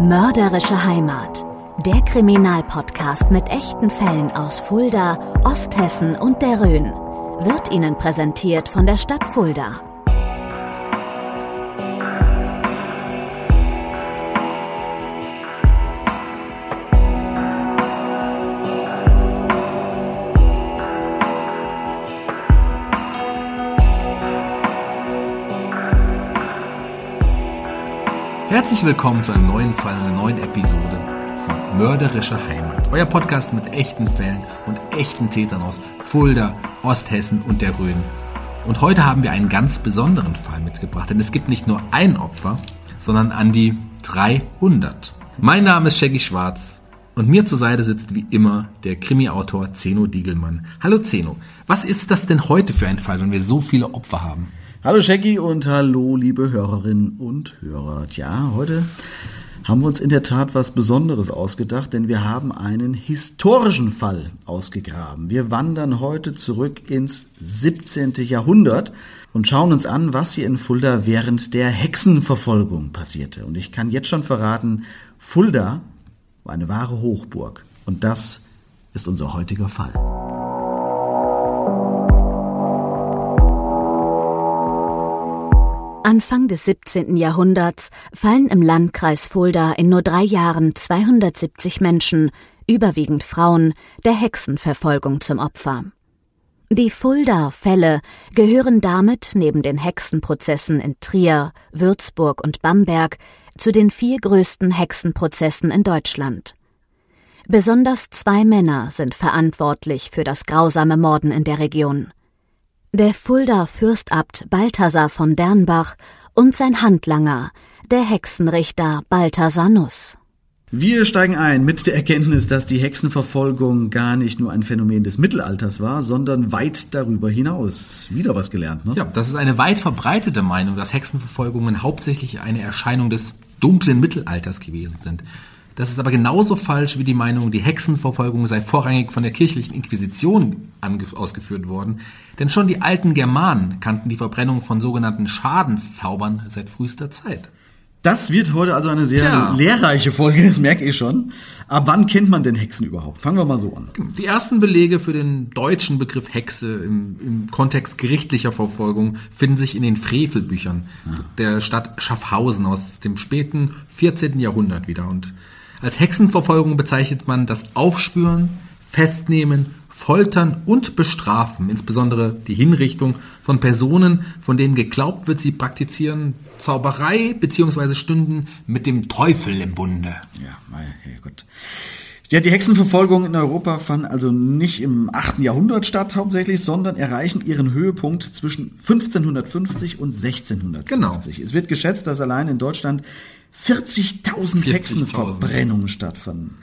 Mörderische Heimat. Der Kriminalpodcast mit echten Fällen aus Fulda, Osthessen und der Rhön wird Ihnen präsentiert von der Stadt Fulda. Herzlich willkommen zu einem neuen Fall, einer neuen Episode von Mörderische Heimat. Euer Podcast mit echten Fällen und echten Tätern aus Fulda, Osthessen und der Rhön. Und heute haben wir einen ganz besonderen Fall mitgebracht, denn es gibt nicht nur ein Opfer, sondern an die 300. Mein Name ist Shaggy Schwarz und mir zur Seite sitzt wie immer der Krimi-Autor Zeno Diegelmann. Hallo Zeno, was ist das denn heute für ein Fall, wenn wir so viele Opfer haben? Hallo Shaggy und hallo liebe Hörerinnen und Hörer. Tja, heute haben wir uns in der Tat was Besonderes ausgedacht, denn wir haben einen historischen Fall ausgegraben. Wir wandern heute zurück ins 17. Jahrhundert und schauen uns an, was hier in Fulda während der Hexenverfolgung passierte. Und ich kann jetzt schon verraten, Fulda war eine wahre Hochburg. Und das ist unser heutiger Fall. Anfang des 17. Jahrhunderts fallen im Landkreis Fulda in nur drei Jahren 270 Menschen, überwiegend Frauen, der Hexenverfolgung zum Opfer. Die Fulda-Fälle gehören damit neben den Hexenprozessen in Trier, Würzburg und Bamberg zu den vier größten Hexenprozessen in Deutschland. Besonders zwei Männer sind verantwortlich für das grausame Morden in der Region. Der Fulda Fürstabt Balthasar von Dernbach und sein Handlanger, der Hexenrichter Balthasar Nuss. Wir steigen ein mit der Erkenntnis, dass die Hexenverfolgung gar nicht nur ein Phänomen des Mittelalters war, sondern weit darüber hinaus. Wieder was gelernt, ne? Ja, das ist eine weit verbreitete Meinung, dass Hexenverfolgungen hauptsächlich eine Erscheinung des dunklen Mittelalters gewesen sind. Das ist aber genauso falsch wie die Meinung, die Hexenverfolgung sei vorrangig von der kirchlichen Inquisition ausgeführt worden. Denn schon die alten Germanen kannten die Verbrennung von sogenannten Schadenszaubern seit frühester Zeit. Das wird heute also eine sehr Tja. lehrreiche Folge, das merke ich schon. Aber wann kennt man denn Hexen überhaupt? Fangen wir mal so an. Die ersten Belege für den deutschen Begriff Hexe im, im Kontext gerichtlicher Verfolgung finden sich in den Frevelbüchern der Stadt Schaffhausen aus dem späten 14. Jahrhundert wieder. Und als Hexenverfolgung bezeichnet man das Aufspüren, Festnehmen, Foltern und Bestrafen, insbesondere die Hinrichtung von Personen, von denen geglaubt wird, sie praktizieren Zauberei bzw. stünden mit dem Teufel im Bunde. Ja, mein Herrgott. Ja, die Hexenverfolgung in Europa fand also nicht im 8. Jahrhundert statt hauptsächlich, sondern erreichen ihren Höhepunkt zwischen 1550 und 1650. Genau. Es wird geschätzt, dass allein in Deutschland 40.000 40.000. Hexenverbrennungen stattfanden.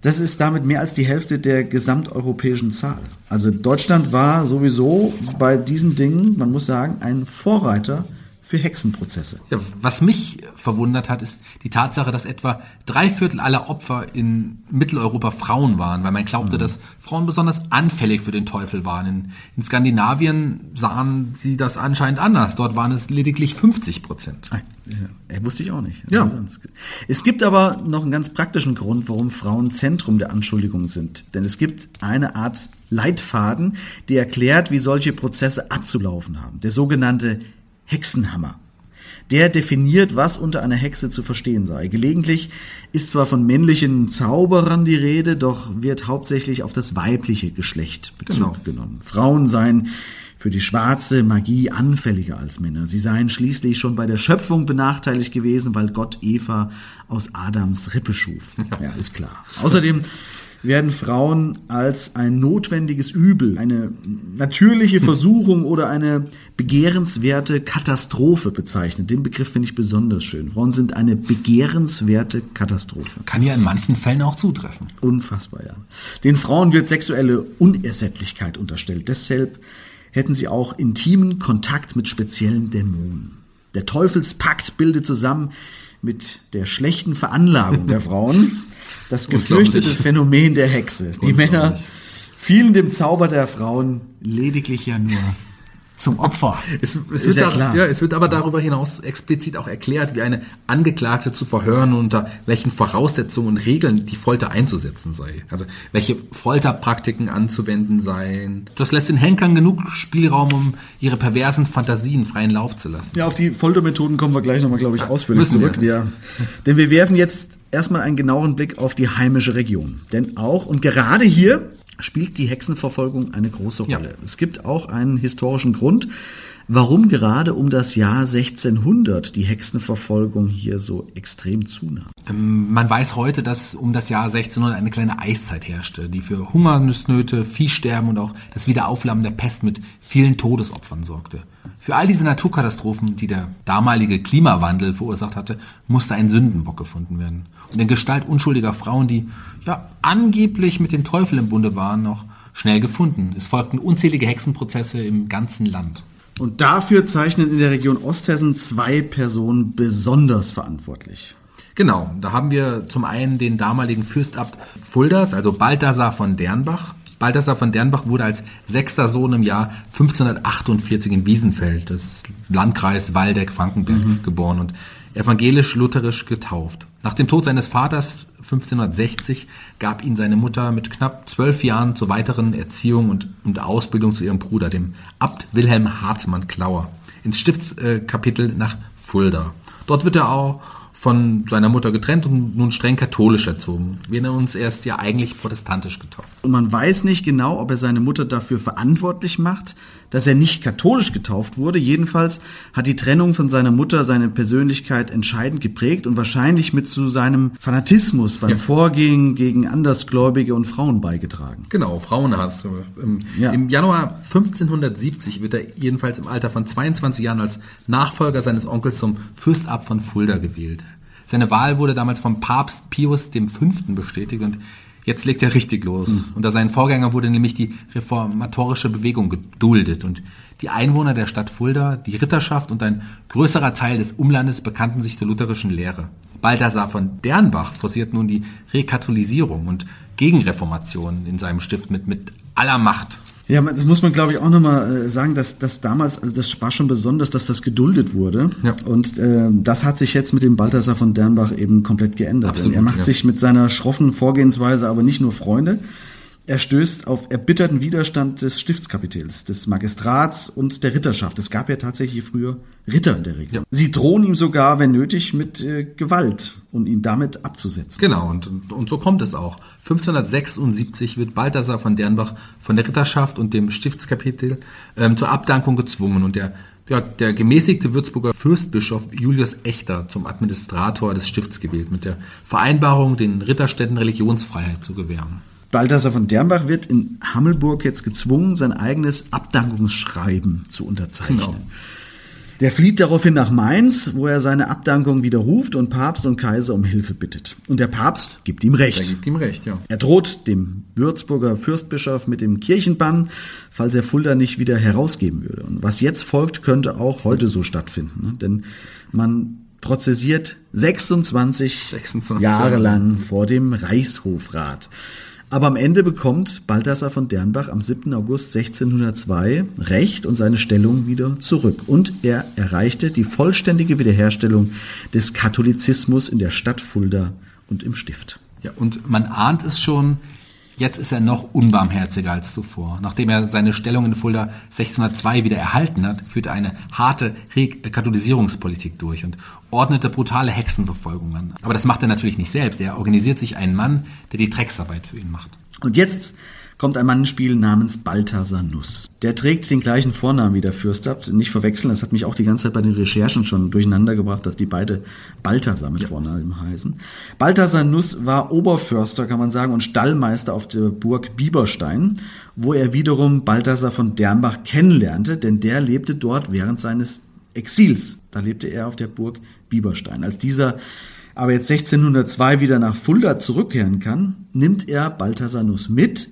Das ist damit mehr als die Hälfte der gesamteuropäischen Zahl. Also Deutschland war sowieso bei diesen Dingen, man muss sagen, ein Vorreiter für Hexenprozesse. Ja, was mich verwundert hat, ist die Tatsache, dass etwa drei Viertel aller Opfer in Mitteleuropa Frauen waren, weil man glaubte, mhm. dass Frauen besonders anfällig für den Teufel waren. In, in, Skandinavien sahen sie das anscheinend anders. Dort waren es lediglich 50 Prozent. Ja, wusste ich auch nicht. Ja. Es gibt aber noch einen ganz praktischen Grund, warum Frauen Zentrum der Anschuldigung sind. Denn es gibt eine Art Leitfaden, die erklärt, wie solche Prozesse abzulaufen haben. Der sogenannte Hexenhammer. Der definiert, was unter einer Hexe zu verstehen sei. Gelegentlich ist zwar von männlichen Zauberern die Rede, doch wird hauptsächlich auf das weibliche Geschlecht Bezug genau. genommen. Frauen seien für die schwarze Magie anfälliger als Männer. Sie seien schließlich schon bei der Schöpfung benachteiligt gewesen, weil Gott Eva aus Adams Rippe schuf. Ja, ist klar. Außerdem werden Frauen als ein notwendiges Übel, eine natürliche Versuchung oder eine begehrenswerte Katastrophe bezeichnet. Den Begriff finde ich besonders schön. Frauen sind eine begehrenswerte Katastrophe. Kann ja in manchen Fällen auch zutreffen. Unfassbar, ja. Den Frauen wird sexuelle Unersättlichkeit unterstellt. Deshalb hätten sie auch intimen Kontakt mit speziellen Dämonen. Der Teufelspakt bildet zusammen mit der schlechten Veranlagung der Frauen das gefürchtete Phänomen der Hexe. Die Männer fielen dem Zauber der Frauen lediglich ja nur zum Opfer. Es, es wird ja, klar. Ja, es wird aber darüber hinaus explizit auch erklärt, wie eine Angeklagte zu verhören und unter welchen Voraussetzungen und Regeln die Folter einzusetzen sei. Also welche Folterpraktiken anzuwenden seien. Das lässt den Henkern genug Spielraum, um ihre perversen Fantasien freien Lauf zu lassen. Ja, auf die Foltermethoden kommen wir gleich nochmal, glaube ich, ausführlich zurück. Wir. Ja. Denn wir werfen jetzt erstmal einen genaueren Blick auf die heimische Region. Denn auch und gerade hier spielt die Hexenverfolgung eine große Rolle. Ja. Es gibt auch einen historischen Grund, warum gerade um das Jahr 1600 die Hexenverfolgung hier so extrem zunahm. Ähm, man weiß heute, dass um das Jahr 1600 eine kleine Eiszeit herrschte, die für Hungersnöte, Viehsterben und auch das Wiederauflammen der Pest mit vielen Todesopfern sorgte. Für all diese Naturkatastrophen, die der damalige Klimawandel verursacht hatte, musste ein Sündenbock gefunden werden. Und in Gestalt unschuldiger Frauen, die ja angeblich mit dem Teufel im Bunde waren, noch schnell gefunden. Es folgten unzählige Hexenprozesse im ganzen Land. Und dafür zeichnen in der Region Osthessen zwei Personen besonders verantwortlich. Genau, da haben wir zum einen den damaligen Fürstabt Fulders, also Balthasar von Dernbach. Balthasar von Dernbach wurde als sechster Sohn im Jahr 1548 in Wiesenfeld, das ist Landkreis Waldeck-Frankenberg, mhm. geboren und evangelisch-lutherisch getauft. Nach dem Tod seines Vaters 1560 gab ihn seine Mutter mit knapp zwölf Jahren zur weiteren Erziehung und, und Ausbildung zu ihrem Bruder, dem Abt Wilhelm Hartmann Klauer, ins Stiftskapitel nach Fulda. Dort wird er auch von seiner Mutter getrennt und nun streng katholisch erzogen. Wir nennen uns erst ja eigentlich protestantisch getauft. Und man weiß nicht genau, ob er seine Mutter dafür verantwortlich macht, dass er nicht katholisch getauft wurde. Jedenfalls hat die Trennung von seiner Mutter seine Persönlichkeit entscheidend geprägt und wahrscheinlich mit zu seinem Fanatismus beim ja. Vorgehen gegen Andersgläubige und Frauen beigetragen. Genau, Frauenhass. Im, ja. Im Januar 1570 wird er jedenfalls im Alter von 22 Jahren als Nachfolger seines Onkels zum Fürstabt von Fulda gewählt. Seine Wahl wurde damals vom Papst Pius V. bestätigt und jetzt legt er richtig los. Mhm. Unter seinen Vorgänger wurde nämlich die reformatorische Bewegung geduldet und die Einwohner der Stadt Fulda, die Ritterschaft und ein größerer Teil des Umlandes bekannten sich der lutherischen Lehre. Balthasar von Dernbach forciert nun die Rekatholisierung und Gegenreformation in seinem Stift mit, mit aller Macht. Ja, das muss man, glaube ich, auch nochmal äh, sagen, dass das damals, also das war schon besonders, dass das geduldet wurde. Ja. Und äh, das hat sich jetzt mit dem Balthasar von Dernbach eben komplett geändert. Absolut, er macht ja. sich mit seiner schroffen Vorgehensweise aber nicht nur Freunde, er stößt auf erbitterten Widerstand des Stiftskapitels, des Magistrats und der Ritterschaft. Es gab ja tatsächlich früher Ritter in der Region. Ja. Sie drohen ihm sogar, wenn nötig, mit äh, Gewalt und ihn damit abzusetzen. Genau, und, und, und so kommt es auch. 1576 wird Balthasar von Dernbach von der Ritterschaft und dem Stiftskapitel ähm, zur Abdankung gezwungen und der ja, der gemäßigte Würzburger Fürstbischof Julius Echter zum Administrator des Stifts gewählt, mit der Vereinbarung, den Ritterstädten Religionsfreiheit zu gewähren. Balthasar von Dernbach wird in Hammelburg jetzt gezwungen, sein eigenes Abdankungsschreiben zu unterzeichnen. Genau. Der flieht daraufhin nach Mainz, wo er seine Abdankung widerruft und Papst und Kaiser um Hilfe bittet. Und der Papst gibt ihm Recht. Er gibt ihm recht, ja. Er droht dem Würzburger Fürstbischof mit dem Kirchenbann, falls er Fulda nicht wieder herausgeben würde. Und was jetzt folgt, könnte auch heute so stattfinden. Ne? Denn man prozessiert 26, 26 Jahre Jahre. lang vor dem Reichshofrat. Aber am Ende bekommt Balthasar von Dernbach am 7. August 1602 Recht und seine Stellung wieder zurück. Und er erreichte die vollständige Wiederherstellung des Katholizismus in der Stadt Fulda und im Stift. Ja, und man ahnt es schon, jetzt ist er noch unbarmherziger als zuvor. Nachdem er seine Stellung in Fulda 1602 wieder erhalten hat, führte er eine harte Katholisierungspolitik durch und ordnete brutale Hexenverfolgung an. Aber das macht er natürlich nicht selbst. Er organisiert sich einen Mann, der die Drecksarbeit für ihn macht. Und jetzt kommt ein Mann ins Spiel namens Balthasar Nuss. Der trägt den gleichen Vornamen wie der Fürstabt. Nicht verwechseln, das hat mich auch die ganze Zeit bei den Recherchen schon durcheinander gebracht, dass die beide Balthasar mit Vornamen heißen. Balthasar Nuss war Oberförster, kann man sagen, und Stallmeister auf der Burg Bieberstein, wo er wiederum Balthasar von Dernbach kennenlernte, denn der lebte dort während seines Exils. Da lebte er auf der Burg Bieberstein. Als dieser aber jetzt 1602 wieder nach Fulda zurückkehren kann, nimmt er Balthasar Nuss mit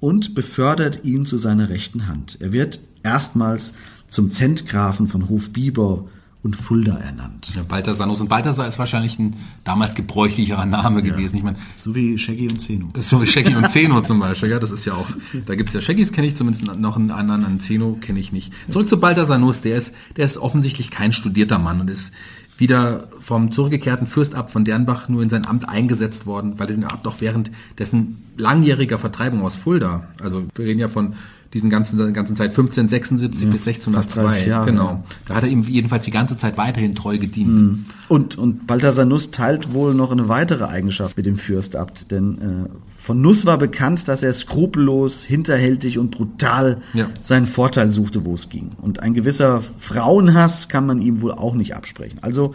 und befördert ihn zu seiner rechten Hand. Er wird erstmals zum Zentgrafen von Hofbieber und Fulda ernannt. Ja, Balthasar Nuss. Und Balthasar ist wahrscheinlich ein damals gebräuchlicherer Name gewesen. Ich meine, So wie Shaggy und Zeno. so wie Shaggy und Zeno zum Beispiel. Ja, das ist ja auch, da gibt's ja Shaggys kenne ich zumindest noch einen anderen, einen Zeno kenne ich nicht. Zurück zu Balthasar Nuss. Der ist, der ist offensichtlich kein studierter Mann und ist wieder vom zurückgekehrten Fürstabt von Dernbach nur in sein Amt eingesetzt worden, weil er den Abt auch während dessen langjähriger Vertreibung aus Fulda, also wir reden ja von diesen ganzen ganzen Zeit 1576 bis fast 1602, 30 Jahre, genau. ja. Da hat er ihm jedenfalls die ganze Zeit weiterhin treu gedient. Und, und Balthasar Nuss teilt wohl noch eine weitere Eigenschaft mit dem Fürstabt, denn äh, von Nuss war bekannt, dass er skrupellos, hinterhältig und brutal Ja. seinen Vorteil suchte, wo es ging. Und ein gewisser Frauenhass kann man ihm wohl auch nicht absprechen. Also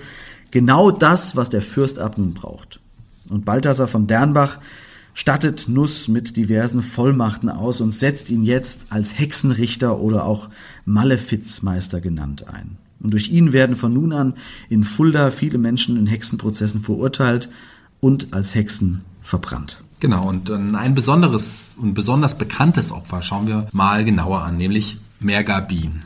genau das, was der Fürstabt nun braucht. Und Balthasar von Dernbach stattet Nuss mit diversen Vollmachten aus und setzt ihn jetzt als Hexenrichter oder auch Malefizmeister genannt ein. Und durch ihn werden von nun an in Fulda viele Menschen in Hexenprozessen verurteilt und als Hexen verbrannt. Genau, und dann ein besonderes und besonders bekanntes Opfer schauen wir mal genauer an, nämlich Mergabin.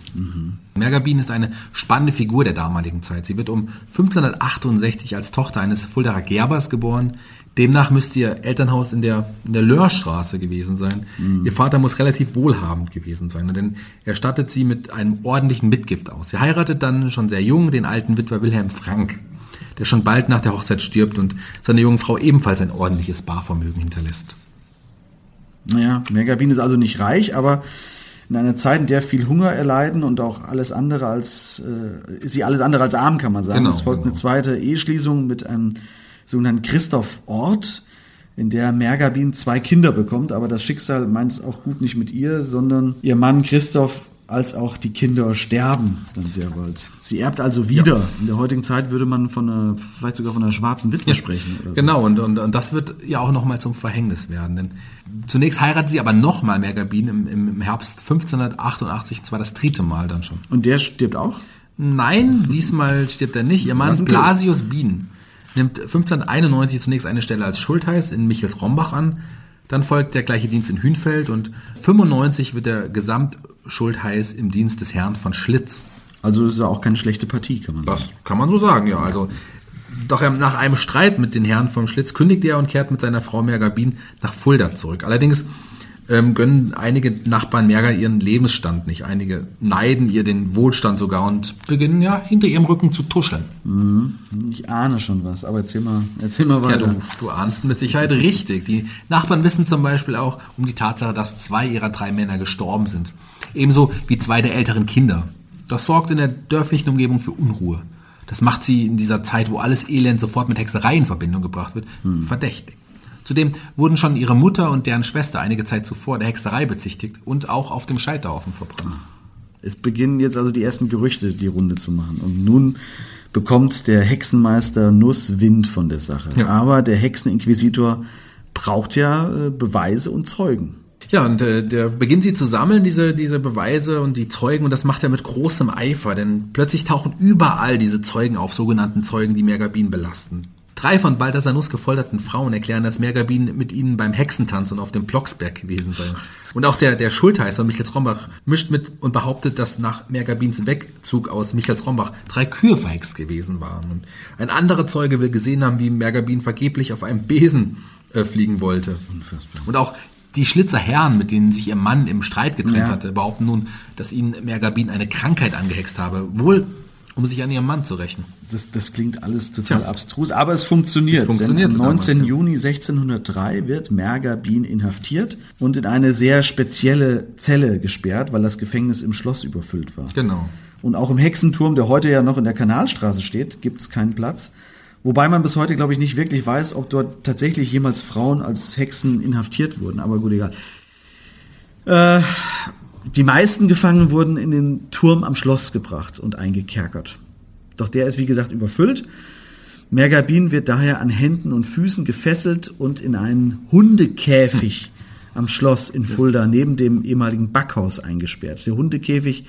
Mergabin ist eine spannende Figur der damaligen Zeit. Sie wird um 1568 als Tochter eines Fuldaer Gerbers geboren. Demnach müsste ihr Elternhaus in der, in der Löhrstraße gewesen sein. Ihr Vater muss relativ wohlhabend gewesen sein, denn er stattet sie mit einem ordentlichen Mitgift aus. Sie heiratet dann schon sehr jung den alten Witwer Wilhelm Frank, der schon bald nach der Hochzeit stirbt und seiner jungen Frau ebenfalls ein ordentliches Barvermögen hinterlässt. Naja, Mergabin ist also nicht reich, aber in einer Zeit, in der viel Hunger erleiden und auch alles andere als, äh, ist sie alles andere als arm, kann man sagen. Genau, es folgt genau. eine zweite Eheschließung mit einem sogenannten Christoph Ort, in der Mergabin zwei Kinder bekommt, aber das Schicksal meint es auch gut nicht mit ihr, sondern ihr Mann Christoph als auch die Kinder sterben dann sehr bald. Sie erbt also wieder. In der heutigen Zeit würde man von einer, vielleicht sogar von einer schwarzen Witwe sprechen oder so. Genau, und, und, und das wird ja auch nochmal zum Verhängnis werden. Denn zunächst heiratet sie aber nochmal Mergabin im, im, im Herbst 1588, und zwar das dritte Mal dann schon. Und der stirbt auch? Nein, diesmal stirbt er nicht. Ihr Mann? Blasius Bien nimmt 1591 zunächst eine Stelle als Schultheiß in Michels-Rombach an. Dann folgt der gleiche Dienst in Hünfeld und 95 wird er Gesamtschultheiß im Dienst des Herrn von Schlitz. Also ist ja auch keine schlechte Partie, kann man sagen. Das kann man so sagen, ja. Also, doch nach einem Streit mit den Herren vom Schlitz kündigt er und kehrt mit seiner Frau Mergabin nach Fulda zurück. Allerdings ähm, gönnen einige Nachbarn Merger ihren Lebensstand nicht. Einige neiden ihr den Wohlstand sogar und beginnen ja hinter ihrem Rücken zu tuscheln. Ich ahne schon was, aber erzähl mal, erzähl mal Ja, weiter. du, du ahnst mit Sicherheit richtig. Die Nachbarn wissen zum Beispiel auch um die Tatsache, dass zwei ihrer drei Männer gestorben sind. Ebenso wie zwei der älteren Kinder. Das sorgt in der dörflichen Umgebung für Unruhe. Das macht sie in dieser Zeit, wo alles Elend sofort mit Hexerei in Verbindung gebracht wird, verdächtig. Zudem wurden schon ihre Mutter und deren Schwester einige Zeit zuvor der Hexerei bezichtigt und auch auf dem Scheiterhaufen verbrannt. Es beginnen jetzt also die ersten Gerüchte die Runde zu machen. Und nun bekommt der Hexenmeister Nuss Wind von der Sache. Ja. Aber der Hexeninquisitor braucht ja äh, Beweise und Zeugen. Ja, und äh, der beginnt sie zu sammeln, diese, diese Beweise und die Zeugen, und das macht er mit großem Eifer, denn plötzlich tauchen überall diese Zeugen auf, sogenannten Zeugen, die Mergabin belasten. Drei von Balthasar Nuss gefolterten Frauen erklären, dass Mergabin mit ihnen beim Hexentanz und auf dem Blocksberg gewesen sei. Und auch der, der Schultheißer Michels Rombach mischt mit und behauptet, dass nach Mergabins Wegzug aus Michels Rombach drei Kühe verhext gewesen waren. Und ein anderer Zeuge will gesehen haben, wie Mergabin vergeblich auf einem Besen äh, fliegen wollte. Unfassbar. Und auch die Schlitzer Herren, mit denen sich ihr Mann im Streit getrennt ja. hatte, behaupten nun, dass ihnen Mergabin eine Krankheit angehext habe. Wohl um sich an ihrem Mann zu rächen. Das, das klingt alles total Tja. abstrus, aber es funktioniert. Es funktioniert am 19. Damals, Juni 1603 wird Mergabin inhaftiert und in eine sehr spezielle Zelle gesperrt, weil das Gefängnis im Schloss überfüllt war. Genau. Und auch im Hexenturm, der heute ja noch in der Kanalstraße steht, gibt es keinen Platz. Wobei man bis heute, glaube ich, nicht wirklich weiß, ob dort tatsächlich jemals Frauen als Hexen inhaftiert wurden. Aber gut, egal. Äh, die meisten Gefangenen wurden in den Turm am Schloss gebracht und eingekerkert. Doch der ist, wie gesagt, überfüllt. Mergabin wird daher an Händen und Füßen gefesselt und in einen Hundekäfig am Schloss in Fulda neben dem ehemaligen Backhaus eingesperrt. Der Hundekäfig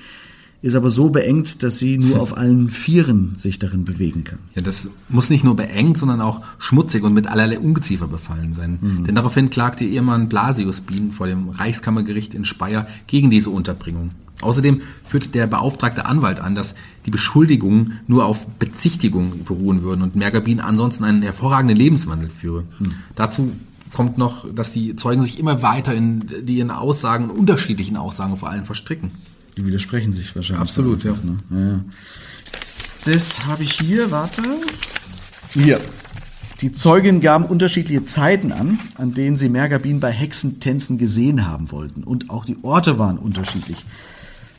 ist aber so beengt, dass sie nur auf allen Vieren sich darin bewegen kann. Ja, das muss nicht nur beengt, sondern auch schmutzig und mit allerlei Ungeziefer befallen sein. Mhm. Denn daraufhin klagte ihr Mann Blasius Bien vor dem Reichskammergericht in Speyer gegen diese Unterbringung. Außerdem führte der beauftragte Anwalt an, dass die Beschuldigungen nur auf Bezichtigung beruhen würden und Mergabin ansonsten einen hervorragenden Lebenswandel führe. Mhm. Dazu kommt noch, dass die Zeugen sich immer weiter in die ihren Aussagen, unterschiedlichen Aussagen vor allem verstricken. Die widersprechen sich wahrscheinlich. Absolut, ja. Ne? ja. Das habe ich hier, warte. Hier. Die Zeugen gaben unterschiedliche Zeiten an, an denen sie Mergabin bei Hexentänzen gesehen haben wollten. Und auch die Orte waren unterschiedlich.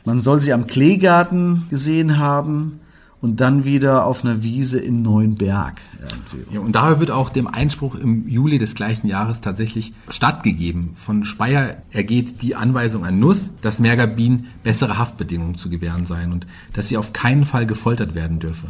Man soll sie am Kleegarten gesehen haben, und dann wieder auf einer Wiese in Neuenberg. Ja, und daher wird auch dem Einspruch im Juli des gleichen Jahres tatsächlich stattgegeben. Von Speyer ergeht die Anweisung an Nuss, dass Mergabin bessere Haftbedingungen zu gewähren seien und dass sie auf keinen Fall gefoltert werden dürfe.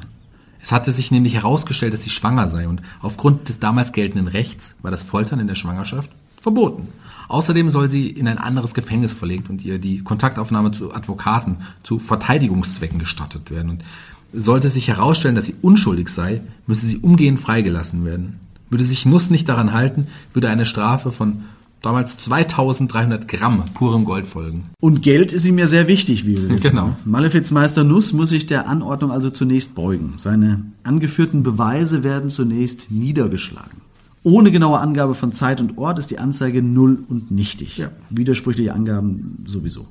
Es hatte sich nämlich herausgestellt, dass sie schwanger sei und aufgrund des damals geltenden Rechts war das Foltern in der Schwangerschaft verboten. Außerdem soll sie in ein anderes Gefängnis verlegt und ihr die Kontaktaufnahme zu Advokaten zu Verteidigungszwecken gestattet werden. Und sollte sich herausstellen, dass sie unschuldig sei, müsse sie umgehend freigelassen werden. Würde sich Nuss nicht daran halten, würde eine Strafe von damals 2300 Gramm purem Gold folgen. Und Geld ist ihm ja sehr wichtig, wie wir wissen. Genau. Malefizmeister Nuss muss sich der Anordnung also zunächst beugen. Seine angeführten Beweise werden zunächst niedergeschlagen. Ohne genaue Angabe von Zeit und Ort ist die Anzeige null und nichtig. Ja. Widersprüchliche Angaben sowieso.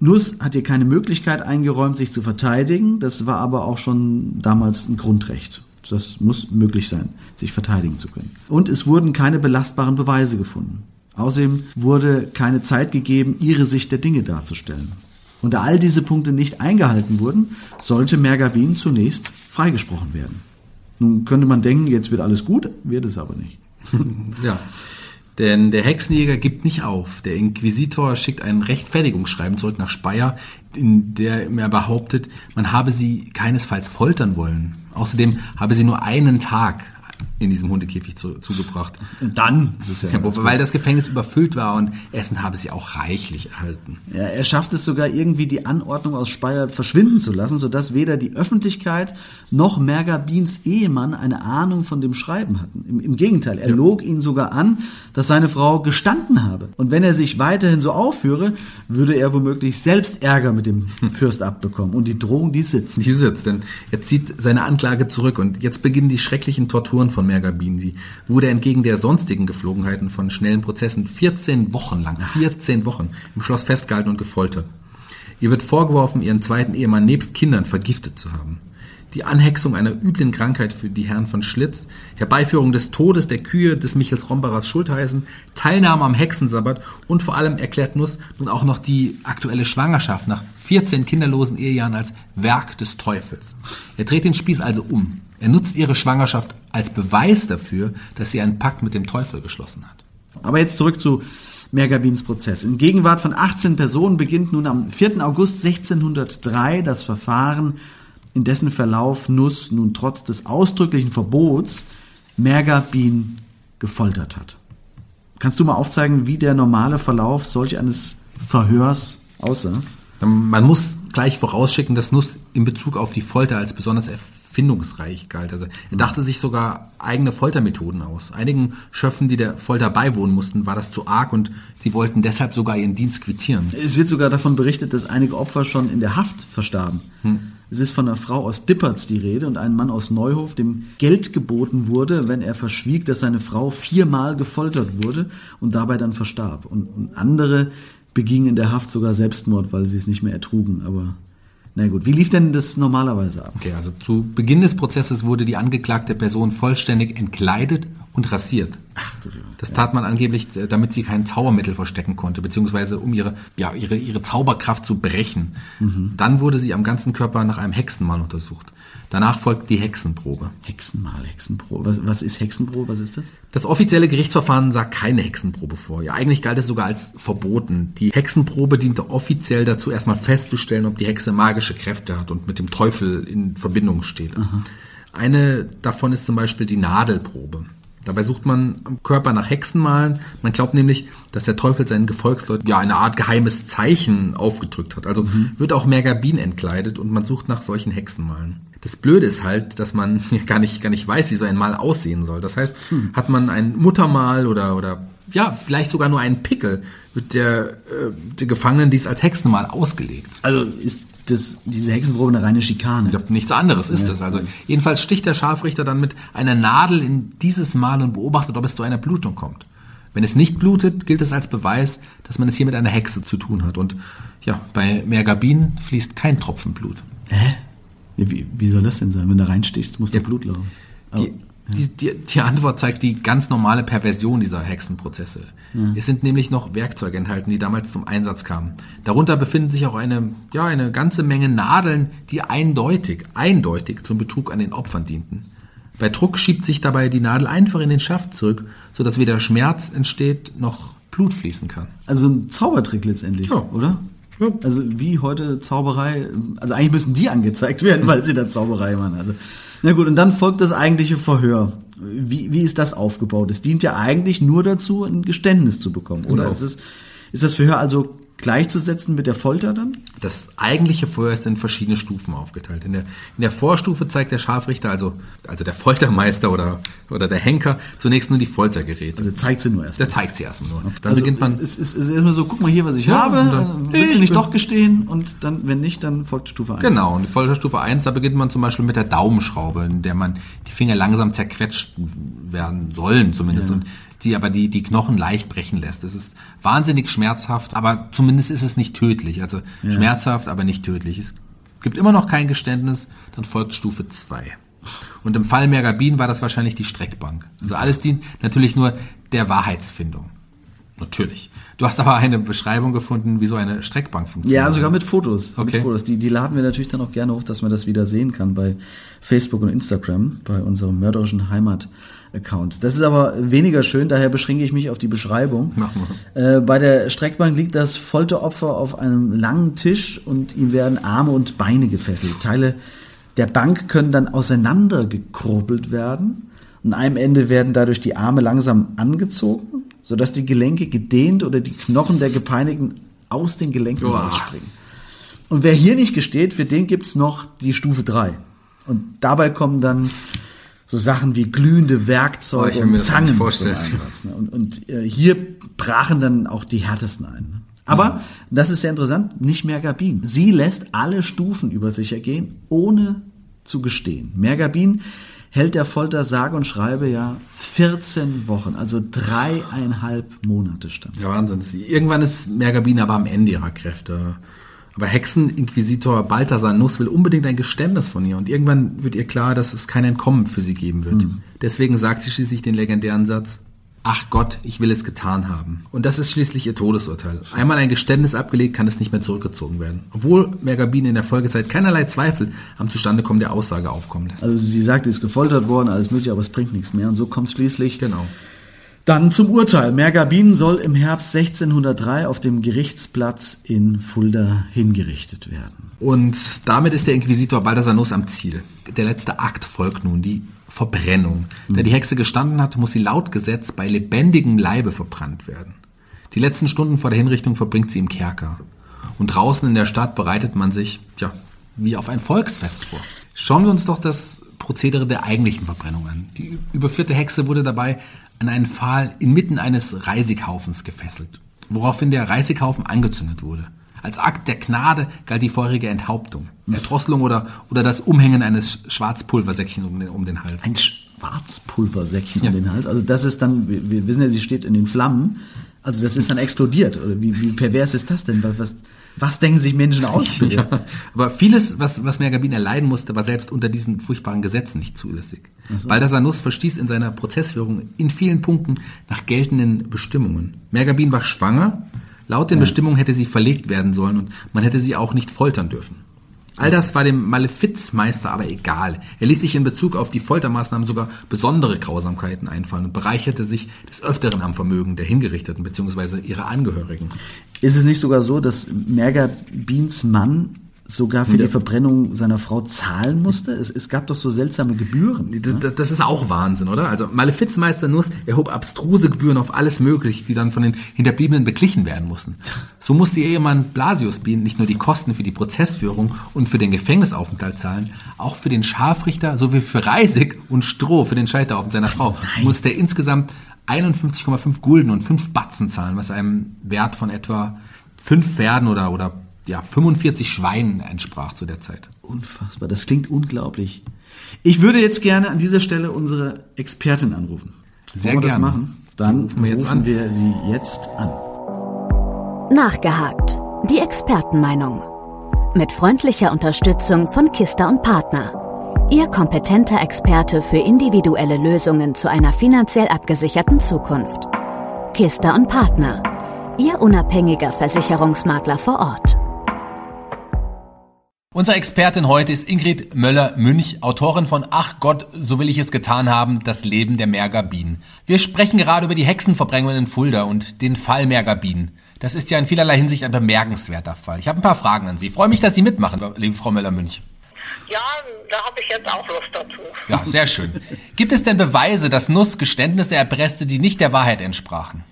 Nuss hat ihr keine Möglichkeit eingeräumt, sich zu verteidigen. Das war aber auch schon damals ein Grundrecht. Das muss möglich sein, sich verteidigen zu können. Und es wurden keine belastbaren Beweise gefunden. Außerdem wurde keine Zeit gegeben, ihre Sicht der Dinge darzustellen. Und da all diese Punkte nicht eingehalten wurden, sollte Mergabin zunächst freigesprochen werden. Nun könnte man denken, jetzt wird alles gut, wird es aber nicht. ja. Denn der Hexenjäger gibt nicht auf. Der Inquisitor schickt ein Rechtfertigungsschreiben zurück nach Speyer, in dem er behauptet, man habe sie keinesfalls foltern wollen. Außerdem habe sie nur einen Tag in diesem Hundekäfig zu, zugebracht. Und dann? Ja ja, weil das Gefängnis überfüllt war und Essen habe sie auch reichlich erhalten. Ja, er schafft es sogar irgendwie, die Anordnung aus Speyer verschwinden zu lassen, sodass weder die Öffentlichkeit noch Mergabins Ehemann eine Ahnung von dem Schreiben hatten. Im, im Gegenteil, er ja. log ihn sogar an, dass seine Frau gestanden habe. Und wenn er sich weiterhin so aufführe, würde er womöglich selbst Ärger mit dem Fürst abbekommen. Und die Drohung, die sitzt. Die sitzt, denn er zieht seine Anklage zurück und jetzt beginnen die schrecklichen Torturen von Mergabin. Sie wurde entgegen der sonstigen Geflogenheiten von schnellen Prozessen 14 Wochen lang, 14 Wochen im Schloss festgehalten und gefoltert. Ihr wird vorgeworfen, ihren zweiten Ehemann nebst Kindern vergiftet zu haben. Die Anhexung einer üblen Krankheit für die Herren von Schlitz, Herbeiführung des Todes der Kühe des Michels Rombarats Schultheißen, Teilnahme am Hexensabbat und vor allem erklärt Nuss nun auch noch die aktuelle Schwangerschaft nach 14 kinderlosen Ehejahren als Werk des Teufels. Er dreht den Spieß also um. Er nutzt ihre Schwangerschaft als Beweis dafür, dass sie einen Pakt mit dem Teufel geschlossen hat. Aber jetzt zurück zu Mergabins Prozess. In Gegenwart von 18 Personen beginnt nun am 4. August 1603 das Verfahren, in dessen Verlauf Nuss nun trotz des ausdrücklichen Verbots Mergabin gefoltert hat. Kannst du mal aufzeigen, wie der normale Verlauf solch eines Verhörs aussah? Man muss gleich vorausschicken, dass Nuss in Bezug auf die Folter als besonders erfindungsreich galt. Also er dachte sich sogar eigene Foltermethoden aus. Einigen Schöffen, die der Folter beiwohnen mussten, war das zu arg und sie wollten deshalb sogar ihren Dienst quittieren. Es wird sogar davon berichtet, dass einige Opfer schon in der Haft verstarben. Hm. Es ist von einer Frau aus Dippertz die Rede und einem Mann aus Neuhof, dem Geld geboten wurde, wenn er verschwieg, dass seine Frau viermal gefoltert wurde und dabei dann verstarb. Und andere begingen in der Haft sogar Selbstmord, weil sie es nicht mehr ertrugen. Aber na gut, wie lief denn das normalerweise ab? Okay, also zu Beginn des Prozesses wurde die angeklagte Person vollständig entkleidet und rasiert. Ach du Das tat man angeblich, äh, damit sie kein Zaubermittel verstecken konnte, beziehungsweise um ihre, ja, ihre, ihre Zauberkraft zu brechen. Mhm. Dann wurde sie am ganzen Körper nach einem Hexenmal untersucht. Danach folgt die Hexenprobe. Hexenmal, Hexenprobe. Was, was ist Hexenprobe? Was ist das? Das offizielle Gerichtsverfahren sah keine Hexenprobe vor. Ja, eigentlich galt es sogar als verboten. Die Hexenprobe diente offiziell dazu, erstmal festzustellen, ob die Hexe magische Kräfte hat und mit dem Teufel in Verbindung steht. Aha. Eine davon ist zum Beispiel die Nadelprobe. Dabei sucht man am Körper nach Hexenmalen. Man glaubt nämlich, dass der Teufel seinen Gefolgsleuten ja eine Art geheimes Zeichen aufgedrückt hat. Also mhm. wird auch Mergabin entkleidet und man sucht nach solchen Hexenmalen. Das Blöde ist halt, dass man gar nicht, gar nicht weiß, wie so ein Mal aussehen soll. Das heißt, hm. hat man ein Muttermal oder, oder ja, vielleicht sogar nur einen Pickel, wird der, äh, der Gefangenen dies als Hexenmal ausgelegt. Also ist das, diese Hexenprobe eine reine Schikane. Ich glaube, nichts anderes ist ja. das. Also jedenfalls sticht der Scharfrichter dann mit einer Nadel in dieses Mal und beobachtet, ob es zu einer Blutung kommt. Wenn es nicht blutet, gilt es als Beweis, dass man es hier mit einer Hexe zu tun hat. Und ja, bei Mergabin fließt kein Tropfen Blut. Hä? Wie, wie soll das denn sein? Wenn du reinstichst, muss ja, Blut laufen. Die, die, die, die, Antwort zeigt die ganz normale Perversion dieser Hexenprozesse. Ja. Es sind nämlich noch Werkzeuge enthalten, die damals zum Einsatz kamen. Darunter befinden sich auch eine, ja, eine ganze Menge Nadeln, die eindeutig, eindeutig zum Betrug an den Opfern dienten. Bei Druck schiebt sich dabei die Nadel einfach in den Schaft zurück, sodass weder Schmerz entsteht noch Blut fließen kann. Also ein Zaubertrick letztendlich, ja. oder? Ja. Also wie heute Zauberei, also eigentlich müssen die angezeigt werden, weil sie da Zauberei machen. Also na gut, und dann folgt das eigentliche Verhör. Wie, wie ist das aufgebaut? Es dient ja eigentlich nur dazu, ein Geständnis zu bekommen, oder? Genau. Ist, es, ist das Verhör also gleichzusetzen mit der Folter dann? Das eigentliche Feuer ist in verschiedene Stufen aufgeteilt. In der, in der Vorstufe zeigt der Scharfrichter, also, also der Foltermeister oder, oder der Henker, zunächst nur die Foltergeräte. Also zeigt sie nur erst. Der zeigt sie erstmal nur. Dann also beginnt man. Es ist, ist, ist erstmal so, guck mal hier, was ich ja, habe. Dann willst du nicht doch gestehen und dann, wenn nicht, dann folgt Stufe 1. Genau, und die Folterstufe 1, da beginnt man zum Beispiel mit der Daumenschraube, in der man die Finger langsam zerquetscht werden sollen, zumindest. Ja. Und die aber die, die Knochen leicht brechen lässt. Es ist wahnsinnig schmerzhaft, aber zumindest ist es nicht tödlich. Also ja. schmerzhaft, aber nicht tödlich. Es gibt immer noch kein Geständnis, dann folgt Stufe 2. Und im Fall Mergabin war das wahrscheinlich die Streckbank. Also alles dient natürlich nur der Wahrheitsfindung. Natürlich. Du hast aber eine Beschreibung gefunden, wie so eine Streckbank funktioniert. Ja, sogar mit Fotos. Okay. Mit Fotos. Die, die laden wir natürlich dann auch gerne hoch, dass man das wieder sehen kann bei Facebook und Instagram, bei unserem mörderischen Heimat-Account. Das ist aber weniger schön, daher beschränke ich mich auf die Beschreibung. Mach mal. Äh, bei der Streckbank liegt das Folteropfer auf einem langen Tisch und ihm werden Arme und Beine gefesselt. Teile der Bank können dann auseinandergekurbelt werden. An einem Ende werden dadurch die Arme langsam angezogen sodass die Gelenke gedehnt oder die Knochen der Gepeinigten aus den Gelenken Boah. rausspringen. Und wer hier nicht gesteht, für den gibt's noch die Stufe 3. Und dabei kommen dann so Sachen wie glühende Werkzeuge und Zangen zum Einsatz. Ne? Und, und äh, hier brachen dann auch die härtesten ein. Ne? Aber, mhm. das ist sehr interessant, nicht Mergabin. Sie lässt alle Stufen über sich ergehen, ohne zu gestehen. Mergabin hält der Folter sage und schreibe ja 14 Wochen, also dreieinhalb Monate stand. Ja, Wahnsinn. Irgendwann ist Mergabine aber am Ende ihrer Kräfte. Aber Hexeninquisitor Balthasar Nuss will unbedingt ein Geständnis von ihr und irgendwann wird ihr klar, dass es kein Entkommen für sie geben wird. Mhm. Deswegen sagt sie schließlich den legendären Satz, ach Gott, ich will es getan haben. Und das ist schließlich ihr Todesurteil. Einmal ein Geständnis abgelegt, kann es nicht mehr zurückgezogen werden. Obwohl Mergabine in der Folgezeit keinerlei Zweifel am Zustandekommen der Aussage aufkommen lässt. Also sie sagt, sie ist gefoltert worden, alles mögliche, aber es bringt nichts mehr. Und so kommt schließlich genau. Dann zum Urteil. Mergabin soll im Herbst 1603 auf dem Gerichtsplatz in Fulda hingerichtet werden. Und damit ist der Inquisitor Balthasar Nuss am Ziel. Der letzte Akt folgt nun, die Verbrennung. Da die Hexe gestanden hat, muss sie laut Gesetz bei lebendigem Leibe verbrannt werden. Die letzten Stunden vor der Hinrichtung verbringt sie im Kerker. Und draußen in der Stadt bereitet man sich, tja, wie auf ein Volksfest vor. Schauen wir uns doch das Prozedere der eigentlichen Verbrennung an. Die überführte Hexe wurde dabei an einen Pfahl inmitten eines Reisighaufens gefesselt, woraufhin der Reisighaufen angezündet wurde. Als Akt der Gnade galt die vorherige Enthauptung, Erdrosselung oder, oder das Umhängen eines Schwarzpulversäckchen um den, um den Hals. Ein Schwarzpulversäckchen ja. um den Hals? Also das ist dann, wir, wir wissen ja, sie steht in den Flammen, also das ist dann explodiert. Oder wie, wie pervers ist das denn? Was, was, was denken sich Menschen aus? Ja, aber vieles, was, was Mergabin erleiden musste, war selbst unter diesen furchtbaren Gesetzen nicht zulässig. So. Baldassar Nuss verstieß in seiner Prozessführung in vielen Punkten nach geltenden Bestimmungen. Mergabin war schwanger. Laut den ja. Bestimmungen hätte sie verlegt werden sollen und man hätte sie auch nicht foltern dürfen. All das war dem Malefizmeister aber egal. Er ließ sich in Bezug auf die Foltermaßnahmen sogar besondere Grausamkeiten einfallen und bereicherte sich des Öfteren am Vermögen der Hingerichteten bzw. ihrer Angehörigen. Ist es nicht sogar so, dass Merger Beans Mann sogar für die Verbrennung seiner Frau zahlen musste? Es, es gab doch so seltsame Gebühren. Das, das ist auch Wahnsinn, oder? Also Malefizmeister Nuss erhob abstruse Gebühren auf alles Mögliche, die dann von den Hinterbliebenen beglichen werden mussten. So musste ihr Ehemann Blasius Bien nicht nur die Kosten für die Prozessführung und für den Gefängnisaufenthalt zahlen, auch für den Scharfrichter sowie für Reisig und Stroh für den Scheiterhaufen seiner Frau Nein. musste er insgesamt 51,5 Gulden und 5 Batzen zahlen, was einem Wert von etwa 5 Pferden oder, oder ja, 45 Schweinen entsprach zu der Zeit. Unfassbar, das klingt unglaublich. Ich würde jetzt gerne an dieser Stelle unsere Expertin anrufen. Sehr Wollen wir gerne. das machen? Dann rufen, wir, rufen wir sie jetzt an. Nachgehakt. Die Expertenmeinung. Mit freundlicher Unterstützung von Kista und Partner. Ihr kompetenter Experte für individuelle Lösungen zu einer finanziell abgesicherten Zukunft. Kista und Partner. Ihr unabhängiger Versicherungsmakler vor Ort. Unsere Expertin heute ist Ingrid Möller-Münch, Autorin von Ach Gott, so will ich es getan haben, das Leben der Mergabinen. Wir sprechen gerade über die Hexenverbrennungen in Fulda und den Fall Mergabinen. Das ist ja in vielerlei Hinsicht ein bemerkenswerter Fall. Ich habe ein paar Fragen an Sie. Ich freue mich, dass Sie mitmachen, liebe Frau Möller-Münch. Ja, da habe ich jetzt auch Lust dazu. Ja, sehr schön. Gibt es denn Beweise, dass Nuss Geständnisse erpresste, die nicht der Wahrheit entsprachen?